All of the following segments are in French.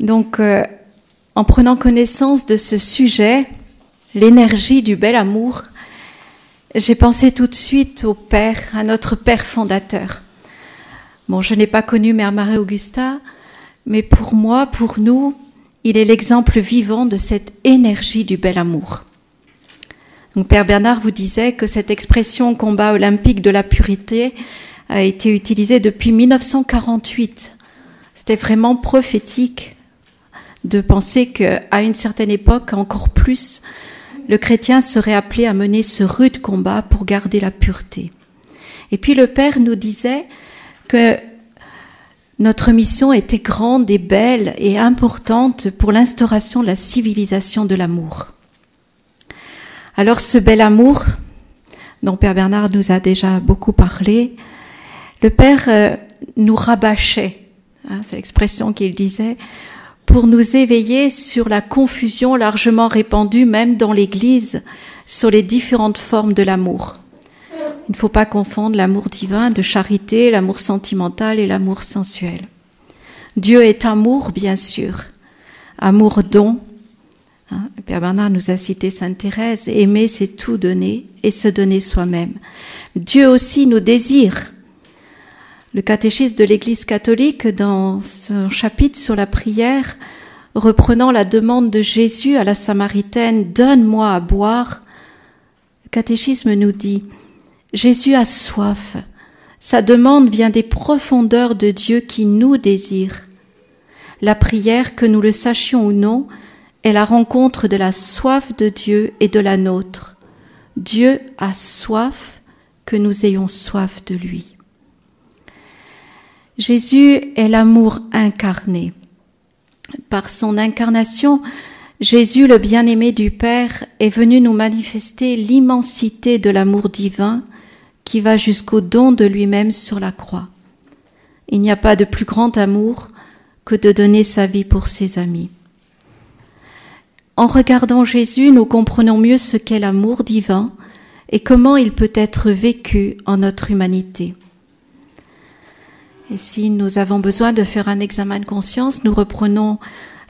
Donc, euh, en prenant connaissance de ce sujet, l'énergie du bel amour, j'ai pensé tout de suite au Père, à notre Père fondateur. Bon, je n'ai pas connu Mère Marie-Augusta, mais pour moi, pour nous, il est l'exemple vivant de cette énergie du bel amour. Donc, Père Bernard vous disait que cette expression combat olympique de la pureté a été utilisée depuis 1948. C'était vraiment prophétique de penser qu'à une certaine époque, encore plus, le chrétien serait appelé à mener ce rude combat pour garder la pureté. Et puis le Père nous disait que notre mission était grande et belle et importante pour l'instauration de la civilisation de l'amour. Alors ce bel amour, dont Père Bernard nous a déjà beaucoup parlé, le Père euh, nous rabâchait, hein, c'est l'expression qu'il disait, pour nous éveiller sur la confusion largement répandue même dans l'Église sur les différentes formes de l'amour. Il ne faut pas confondre l'amour divin de charité, l'amour sentimental et l'amour sensuel. Dieu est amour, bien sûr, amour don. Hein, Père Bernard nous a cité Sainte Thérèse, aimer c'est tout donner et se donner soi-même. Dieu aussi nous désire, le catéchisme de l'Église catholique, dans son chapitre sur la prière, reprenant la demande de Jésus à la Samaritaine, Donne-moi à boire, le catéchisme nous dit, Jésus a soif. Sa demande vient des profondeurs de Dieu qui nous désire. La prière, que nous le sachions ou non, est la rencontre de la soif de Dieu et de la nôtre. Dieu a soif que nous ayons soif de lui. Jésus est l'amour incarné. Par son incarnation, Jésus, le bien-aimé du Père, est venu nous manifester l'immensité de l'amour divin qui va jusqu'au don de lui-même sur la croix. Il n'y a pas de plus grand amour que de donner sa vie pour ses amis. En regardant Jésus, nous comprenons mieux ce qu'est l'amour divin et comment il peut être vécu en notre humanité. Et si nous avons besoin de faire un examen de conscience, nous reprenons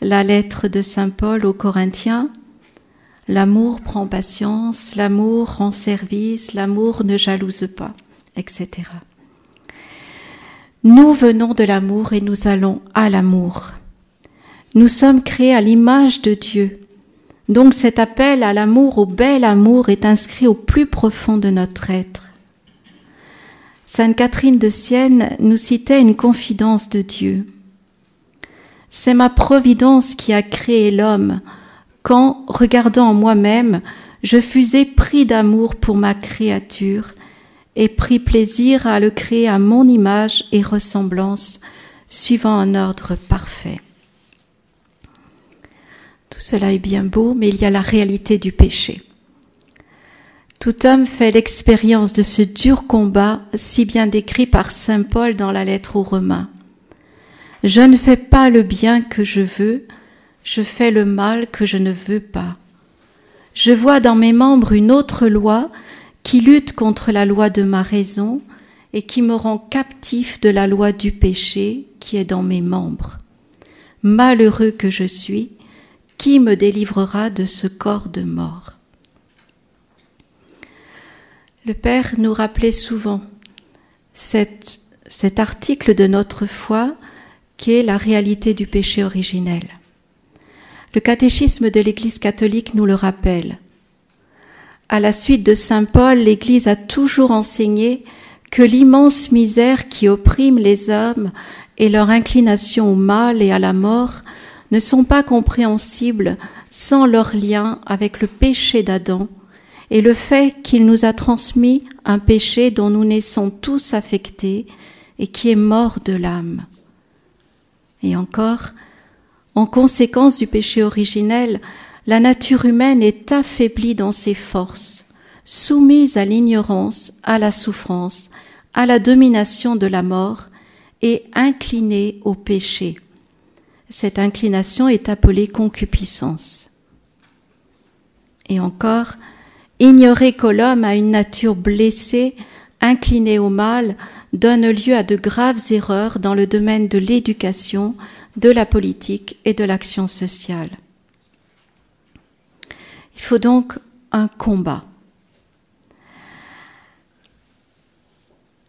la lettre de Saint Paul aux Corinthiens. L'amour prend patience, l'amour rend service, l'amour ne jalouse pas, etc. Nous venons de l'amour et nous allons à l'amour. Nous sommes créés à l'image de Dieu. Donc cet appel à l'amour, au bel amour, est inscrit au plus profond de notre être. Sainte Catherine de Sienne nous citait une confidence de Dieu. C'est ma providence qui a créé l'homme, quand, regardant moi-même, je fus épris d'amour pour ma créature et pris plaisir à le créer à mon image et ressemblance, suivant un ordre parfait. Tout cela est bien beau, mais il y a la réalité du péché. Tout homme fait l'expérience de ce dur combat si bien décrit par Saint Paul dans la lettre aux Romains. Je ne fais pas le bien que je veux, je fais le mal que je ne veux pas. Je vois dans mes membres une autre loi qui lutte contre la loi de ma raison et qui me rend captif de la loi du péché qui est dans mes membres. Malheureux que je suis, qui me délivrera de ce corps de mort? Le Père nous rappelait souvent cet, article de notre foi qui est la réalité du péché originel. Le catéchisme de l'Église catholique nous le rappelle. À la suite de Saint Paul, l'Église a toujours enseigné que l'immense misère qui opprime les hommes et leur inclination au mal et à la mort ne sont pas compréhensibles sans leur lien avec le péché d'Adam et le fait qu'il nous a transmis un péché dont nous naissons tous affectés et qui est mort de l'âme. Et encore, en conséquence du péché originel, la nature humaine est affaiblie dans ses forces, soumise à l'ignorance, à la souffrance, à la domination de la mort et inclinée au péché. Cette inclination est appelée concupiscence. Et encore, Ignorer que l'homme a une nature blessée, inclinée au mal, donne lieu à de graves erreurs dans le domaine de l'éducation, de la politique et de l'action sociale. Il faut donc un combat.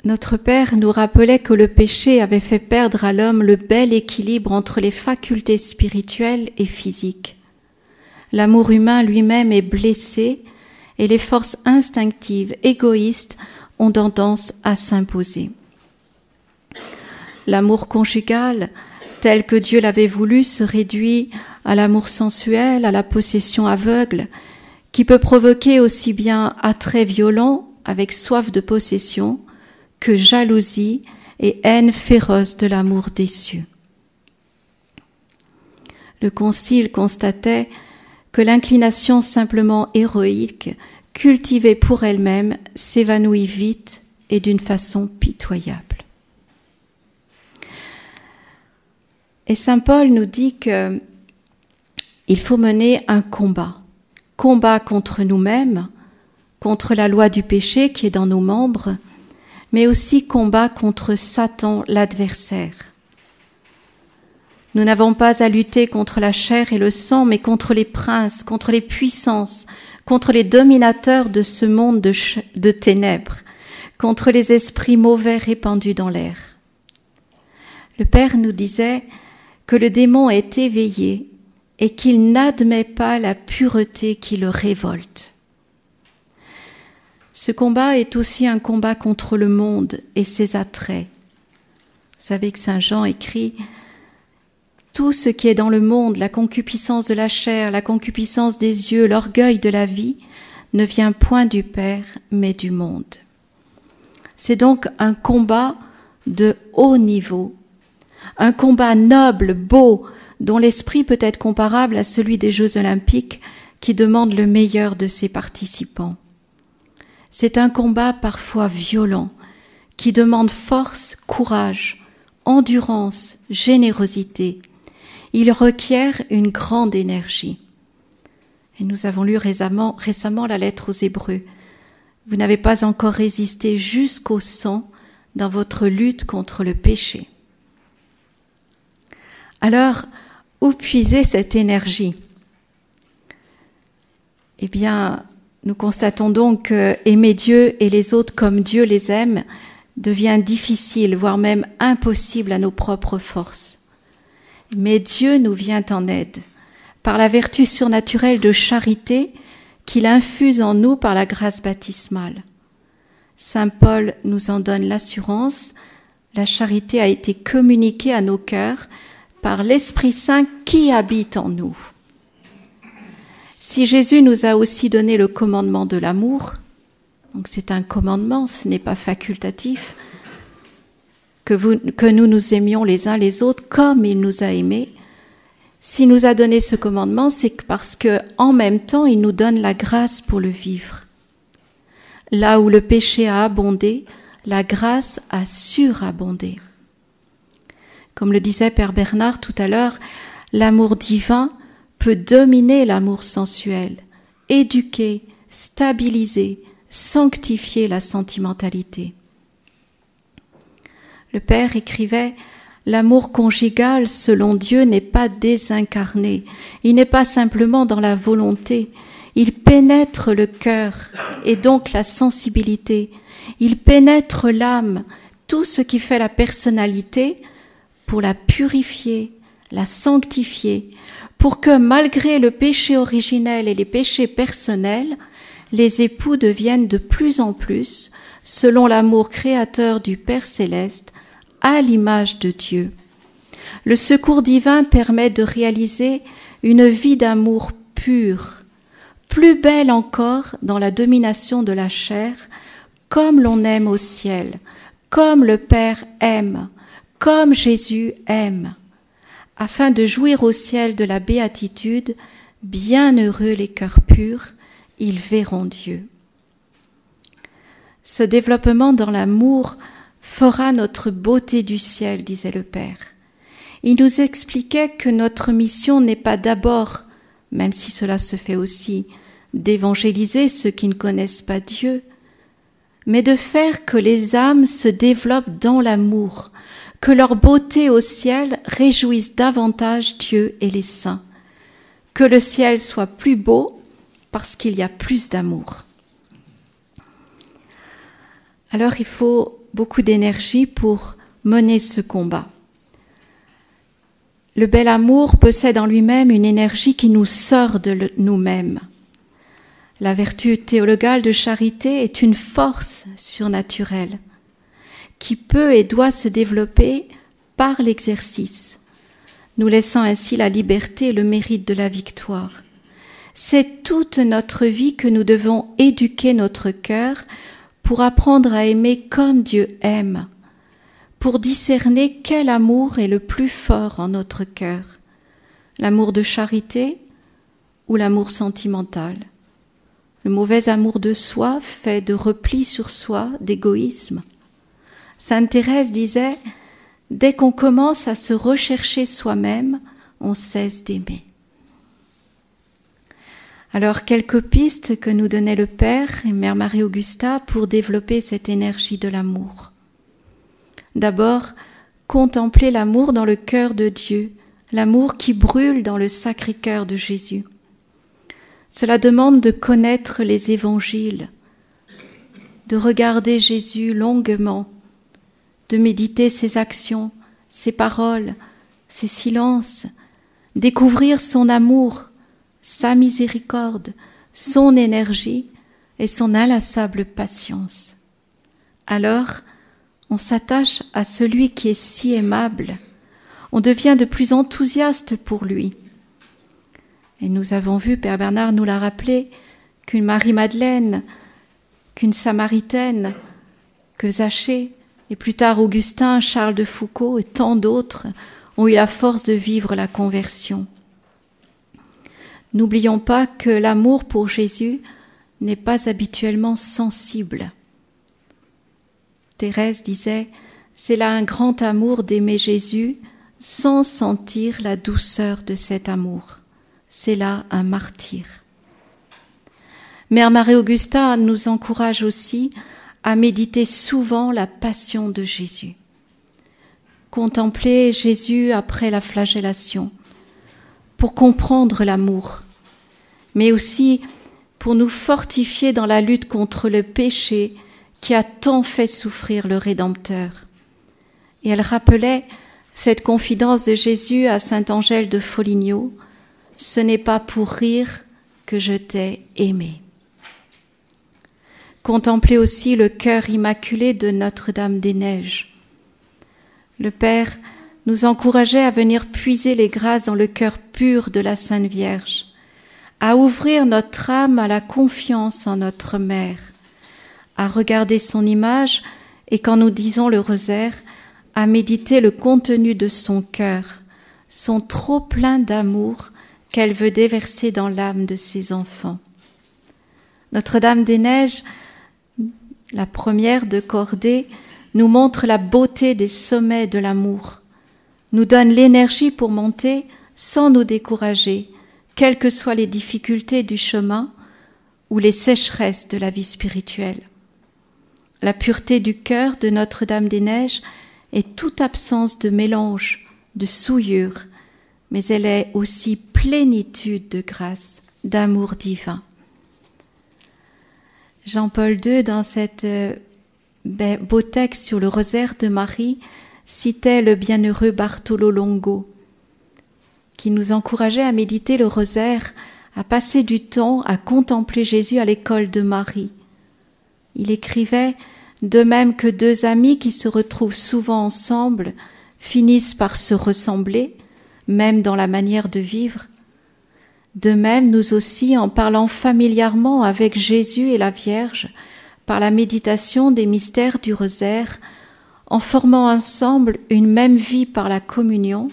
Notre Père nous rappelait que le péché avait fait perdre à l'homme le bel équilibre entre les facultés spirituelles et physiques. L'amour humain lui-même est blessé et les forces instinctives, égoïstes, ont tendance à s'imposer. L'amour conjugal, tel que Dieu l'avait voulu, se réduit à l'amour sensuel, à la possession aveugle, qui peut provoquer aussi bien attrait violent avec soif de possession que jalousie et haine féroce de l'amour déçu. Le Concile constatait que l'inclination simplement héroïque, cultivée pour elle-même, s'évanouit vite et d'une façon pitoyable. Et Saint Paul nous dit que il faut mener un combat, combat contre nous-mêmes, contre la loi du péché qui est dans nos membres, mais aussi combat contre Satan, l'adversaire. Nous n'avons pas à lutter contre la chair et le sang, mais contre les princes, contre les puissances, contre les dominateurs de ce monde de, ténèbres, contre les esprits mauvais répandus dans l'air. Le Père nous disait que le démon est éveillé et qu'il n'admet pas la pureté qui le révolte. Ce combat est aussi un combat contre le monde et ses attraits. Vous savez que Saint Jean écrit Tout ce qui est dans le monde, la concupiscence de la chair, la concupiscence des yeux, l'orgueil de la vie, ne vient point du Père, mais du monde. C'est donc un combat de haut niveau, un combat noble, beau, dont l'esprit peut être comparable à celui des Jeux olympiques qui demande le meilleur de ses participants. C'est un combat parfois violent qui demande force, courage, endurance, générosité. Il requiert une grande énergie. Et nous avons lu récemment, la lettre aux Hébreux. Vous n'avez pas encore résisté jusqu'au sang dans votre lutte contre le péché. Alors, où puiser cette énergie? Eh bien, nous constatons donc que aimer Dieu et les autres comme Dieu les aime devient difficile, voire même impossible à nos propres forces. Mais Dieu nous vient en aide par la vertu surnaturelle de charité qu'il infuse en nous par la grâce baptismale. Saint Paul nous en donne l'assurance, la charité a été communiquée à nos cœurs par l'Esprit Saint qui habite en nous. Si Jésus nous a aussi donné le commandement de l'amour, donc c'est un commandement, ce n'est pas facultatif, que, nous nous aimions les uns les autres comme il nous a aimés. S'il nous a donné ce commandement, c'est parce que en même temps, il nous donne la grâce pour le vivre. Là où le péché a abondé, la grâce a surabondé. Comme le disait Père Bernard tout à l'heure, l'amour divin peut dominer l'amour sensuel, éduquer, stabiliser, sanctifier la sentimentalité. Le Père écrivait L'amour conjugal, selon Dieu, n'est pas désincarné, il n'est pas simplement dans la volonté, il pénètre le cœur et donc la sensibilité, il pénètre l'âme, tout ce qui fait la personnalité, pour la purifier, la sanctifier, pour que malgré le péché originel et les péchés personnels, les époux deviennent de plus en plus, selon l'amour créateur du Père céleste, à l'image de Dieu. Le secours divin permet de réaliser une vie d'amour pur, plus belle encore dans la domination de la chair, comme l'on aime au ciel, comme le Père aime, comme Jésus aime afin de jouir au ciel de la béatitude, bienheureux les cœurs purs, ils verront Dieu. Ce développement dans l'amour fera notre beauté du ciel, disait le Père. Il nous expliquait que notre mission n'est pas d'abord, même si cela se fait aussi, d'évangéliser ceux qui ne connaissent pas Dieu, mais de faire que les âmes se développent dans l'amour, que leur beauté au ciel réjouisse davantage Dieu et les saints, que le ciel soit plus beau parce qu'il y a plus d'amour. Alors il faut beaucoup d'énergie pour mener ce combat. Le bel amour possède en lui-même une énergie qui nous sort de nous-mêmes. La vertu théologale de charité est une force surnaturelle qui peut et doit se développer par l'exercice, nous laissant ainsi la liberté et le mérite de la victoire. C'est toute notre vie que nous devons éduquer notre cœur pour apprendre à aimer comme Dieu aime, pour discerner quel amour est le plus fort en notre cœur, l'amour de charité ou l'amour sentimental. Le mauvais amour de soi fait de repli sur soi, d'égoïsme. Sainte Thérèse disait, Dès qu'on commence à se rechercher soi-même, on cesse d'aimer. Alors, quelques pistes que nous donnait le Père et Mère Marie-Augusta pour développer cette énergie de l'amour. D'abord, contempler l'amour dans le cœur de Dieu, l'amour qui brûle dans le sacré cœur de Jésus. Cela demande de connaître les évangiles, de regarder Jésus longuement de méditer ses actions, ses paroles, ses silences, découvrir son amour, sa miséricorde, son énergie et son inlassable patience. Alors, on s'attache à celui qui est si aimable, on devient de plus enthousiaste pour lui. Et nous avons vu, Père Bernard nous l'a rappelé, qu'une Marie-Madeleine, qu'une Samaritaine, que Zachée, et plus tard, Augustin, Charles de Foucault et tant d'autres ont eu la force de vivre la conversion. N'oublions pas que l'amour pour Jésus n'est pas habituellement sensible. Thérèse disait, c'est là un grand amour d'aimer Jésus sans sentir la douceur de cet amour. C'est là un martyr. Mère Marie-Augusta nous encourage aussi à méditer souvent la passion de Jésus. Contempler Jésus après la flagellation pour comprendre l'amour, mais aussi pour nous fortifier dans la lutte contre le péché qui a tant fait souffrir le Rédempteur. Et elle rappelait cette confidence de Jésus à Saint Angèle de Foligno, Ce n'est pas pour rire que je t'ai aimé. Contempler aussi le cœur immaculé de Notre-Dame des Neiges. Le Père nous encourageait à venir puiser les grâces dans le cœur pur de la Sainte Vierge, à ouvrir notre âme à la confiance en notre Mère, à regarder son image et quand nous disons le rosaire, à méditer le contenu de son cœur, son trop plein d'amour qu'elle veut déverser dans l'âme de ses enfants. Notre-Dame des Neiges la première de cordée nous montre la beauté des sommets de l'amour, nous donne l'énergie pour monter sans nous décourager, quelles que soient les difficultés du chemin ou les sécheresses de la vie spirituelle. La pureté du cœur de Notre-Dame des Neiges est toute absence de mélange, de souillure, mais elle est aussi plénitude de grâce, d'amour divin. Jean-Paul II, dans cette euh, ben, beau texte sur le rosaire de Marie, citait le bienheureux Bartolo Longo, qui nous encourageait à méditer le rosaire, à passer du temps à contempler Jésus à l'école de Marie. Il écrivait De même que deux amis qui se retrouvent souvent ensemble finissent par se ressembler, même dans la manière de vivre, de même, nous aussi, en parlant familièrement avec Jésus et la Vierge, par la méditation des mystères du rosaire, en formant ensemble une même vie par la communion,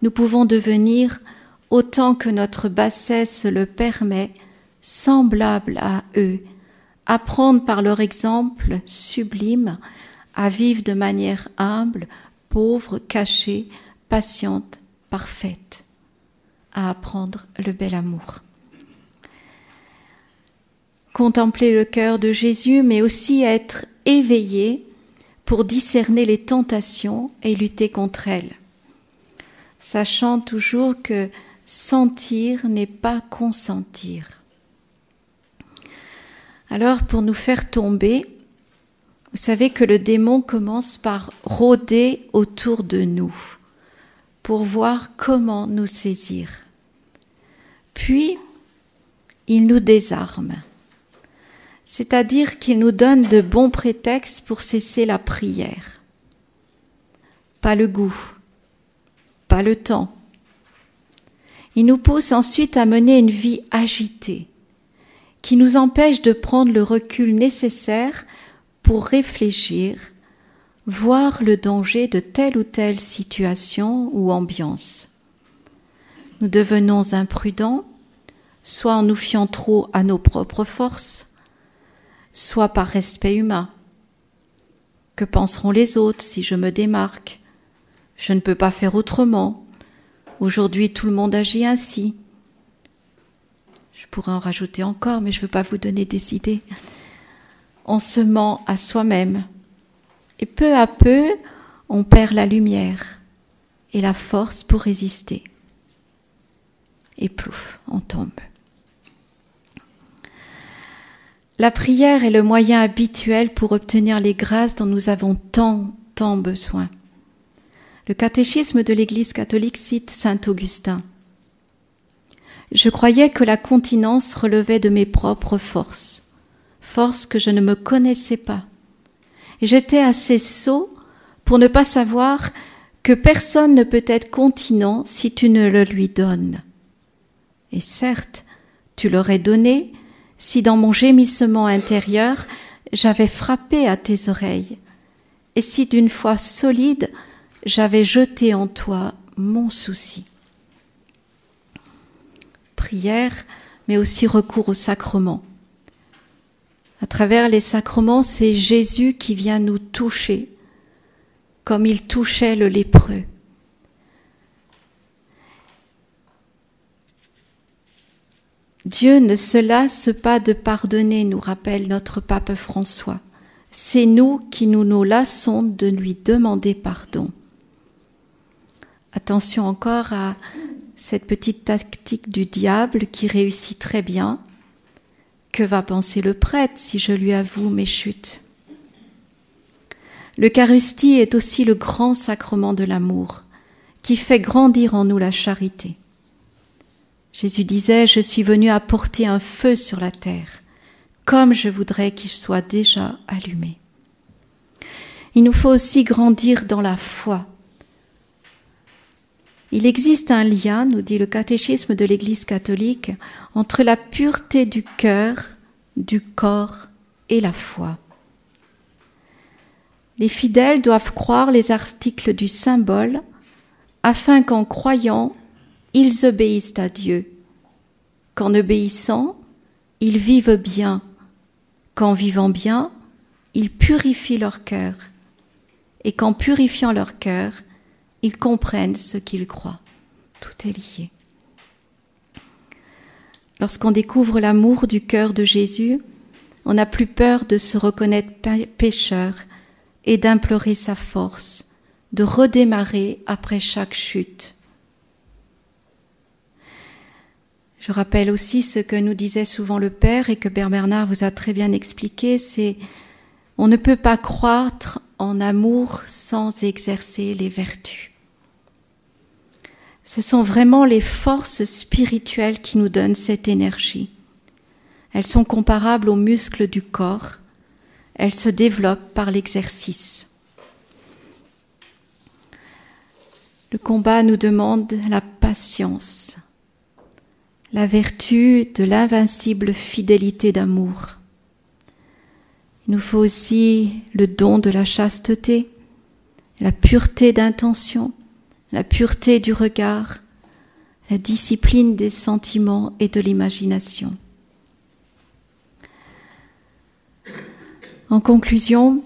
nous pouvons devenir, autant que notre bassesse le permet, semblables à eux, apprendre par leur exemple sublime à vivre de manière humble, pauvre, cachée, patiente, parfaite à apprendre le bel amour. Contempler le cœur de Jésus, mais aussi être éveillé pour discerner les tentations et lutter contre elles, sachant toujours que sentir n'est pas consentir. Alors pour nous faire tomber, vous savez que le démon commence par rôder autour de nous pour voir comment nous saisir. Puis, il nous désarme, c'est-à-dire qu'il nous donne de bons prétextes pour cesser la prière. Pas le goût, pas le temps. Il nous pousse ensuite à mener une vie agitée, qui nous empêche de prendre le recul nécessaire pour réfléchir, voir le danger de telle ou telle situation ou ambiance. Nous devenons imprudents, soit en nous fiant trop à nos propres forces, soit par respect humain. Que penseront les autres si je me démarque? Je ne peux pas faire autrement. Aujourd'hui, tout le monde agit ainsi. Je pourrais en rajouter encore, mais je ne veux pas vous donner des idées on se ment à soi-même. Et peu à peu, on perd la lumière et la force pour résister. Et plouf, on tombe. La prière est le moyen habituel pour obtenir les grâces dont nous avons tant, tant besoin. Le catéchisme de l'Église catholique cite Saint Augustin. Je croyais que la continence relevait de mes propres forces force que je ne me connaissais pas. J'étais assez sot pour ne pas savoir que personne ne peut être continent si tu ne le lui donnes. Et certes, tu l'aurais donné si dans mon gémissement intérieur j'avais frappé à tes oreilles, et si d'une foi solide j'avais jeté en toi mon souci. Prière, mais aussi recours au sacrement. À travers les sacrements, c'est Jésus qui vient nous toucher, comme il touchait le lépreux. Dieu ne se lasse pas de pardonner, nous rappelle notre pape François. C'est nous qui nous nous lassons de lui demander pardon. Attention encore à cette petite tactique du diable qui réussit très bien. Que va penser le prêtre si je lui avoue mes chutes? L'Eucharistie est aussi le grand sacrement de l'amour qui fait grandir en nous la charité. Jésus disait, je suis venu apporter un feu sur la terre, comme je voudrais qu'il soit déjà allumé. Il nous faut aussi grandir dans la foi il existe un lien, nous dit le catéchisme de l'Église catholique, entre la pureté du cœur, du corps et la foi. Les fidèles doivent croire les articles du symbole afin qu'en croyant, ils obéissent à Dieu, qu'en obéissant, ils vivent bien, qu'en vivant bien, ils purifient leur cœur, et qu'en purifiant leur cœur, ils comprennent ce qu'ils croient. Tout est lié. Lorsqu'on découvre l'amour du cœur de Jésus, on n'a plus peur de se reconnaître pécheur et d'implorer sa force, de redémarrer après chaque chute. Je rappelle aussi ce que nous disait souvent le Père et que Père Bernard vous a très bien expliqué, c'est on ne peut pas croître en amour sans exercer les vertus. Ce sont vraiment les forces spirituelles qui nous donnent cette énergie. Elles sont comparables aux muscles du corps. Elles se développent par l'exercice. Le combat nous demande la patience, la vertu de l'invincible fidélité d'amour. Il nous faut aussi le don de la chasteté, la pureté d'intention, la pureté du regard, la discipline des sentiments et de l'imagination. En conclusion,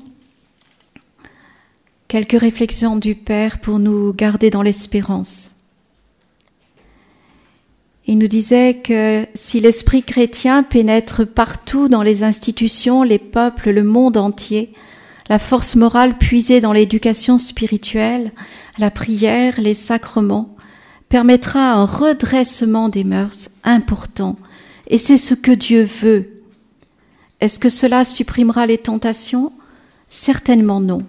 quelques réflexions du Père pour nous garder dans l'espérance. Il nous disait que si l'esprit chrétien pénètre partout dans les institutions, les peuples, le monde entier, la force morale puisée dans l'éducation spirituelle, la prière, les sacrements, permettra un redressement des mœurs important. Et c'est ce que Dieu veut. Est-ce que cela supprimera les tentations? Certainement non.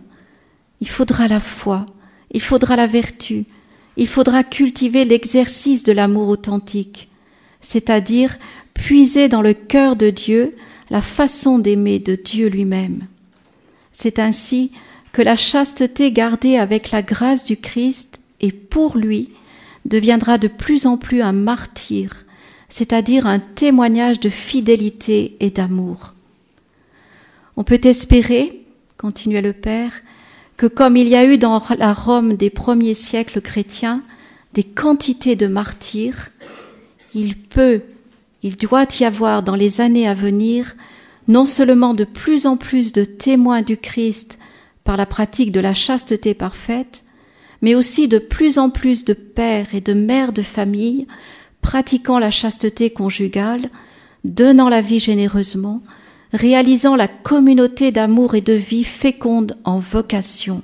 Il faudra la foi, il faudra la vertu, il faudra cultiver l'exercice de l'amour authentique, c'est-à-dire puiser dans le cœur de Dieu la façon d'aimer de Dieu lui-même. C'est ainsi que la chasteté gardée avec la grâce du Christ et pour lui deviendra de plus en plus un martyr, c'est-à-dire un témoignage de fidélité et d'amour. On peut espérer, continuait le Père, que comme il y a eu dans la Rome des premiers siècles chrétiens des quantités de martyrs, il peut, il doit y avoir dans les années à venir non seulement de plus en plus de témoins du Christ par la pratique de la chasteté parfaite, mais aussi de plus en plus de pères et de mères de famille pratiquant la chasteté conjugale, donnant la vie généreusement, réalisant la communauté d'amour et de vie féconde en vocation.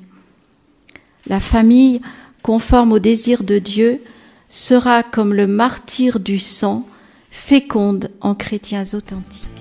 La famille, conforme au désir de Dieu, sera comme le martyr du sang, féconde en chrétiens authentiques.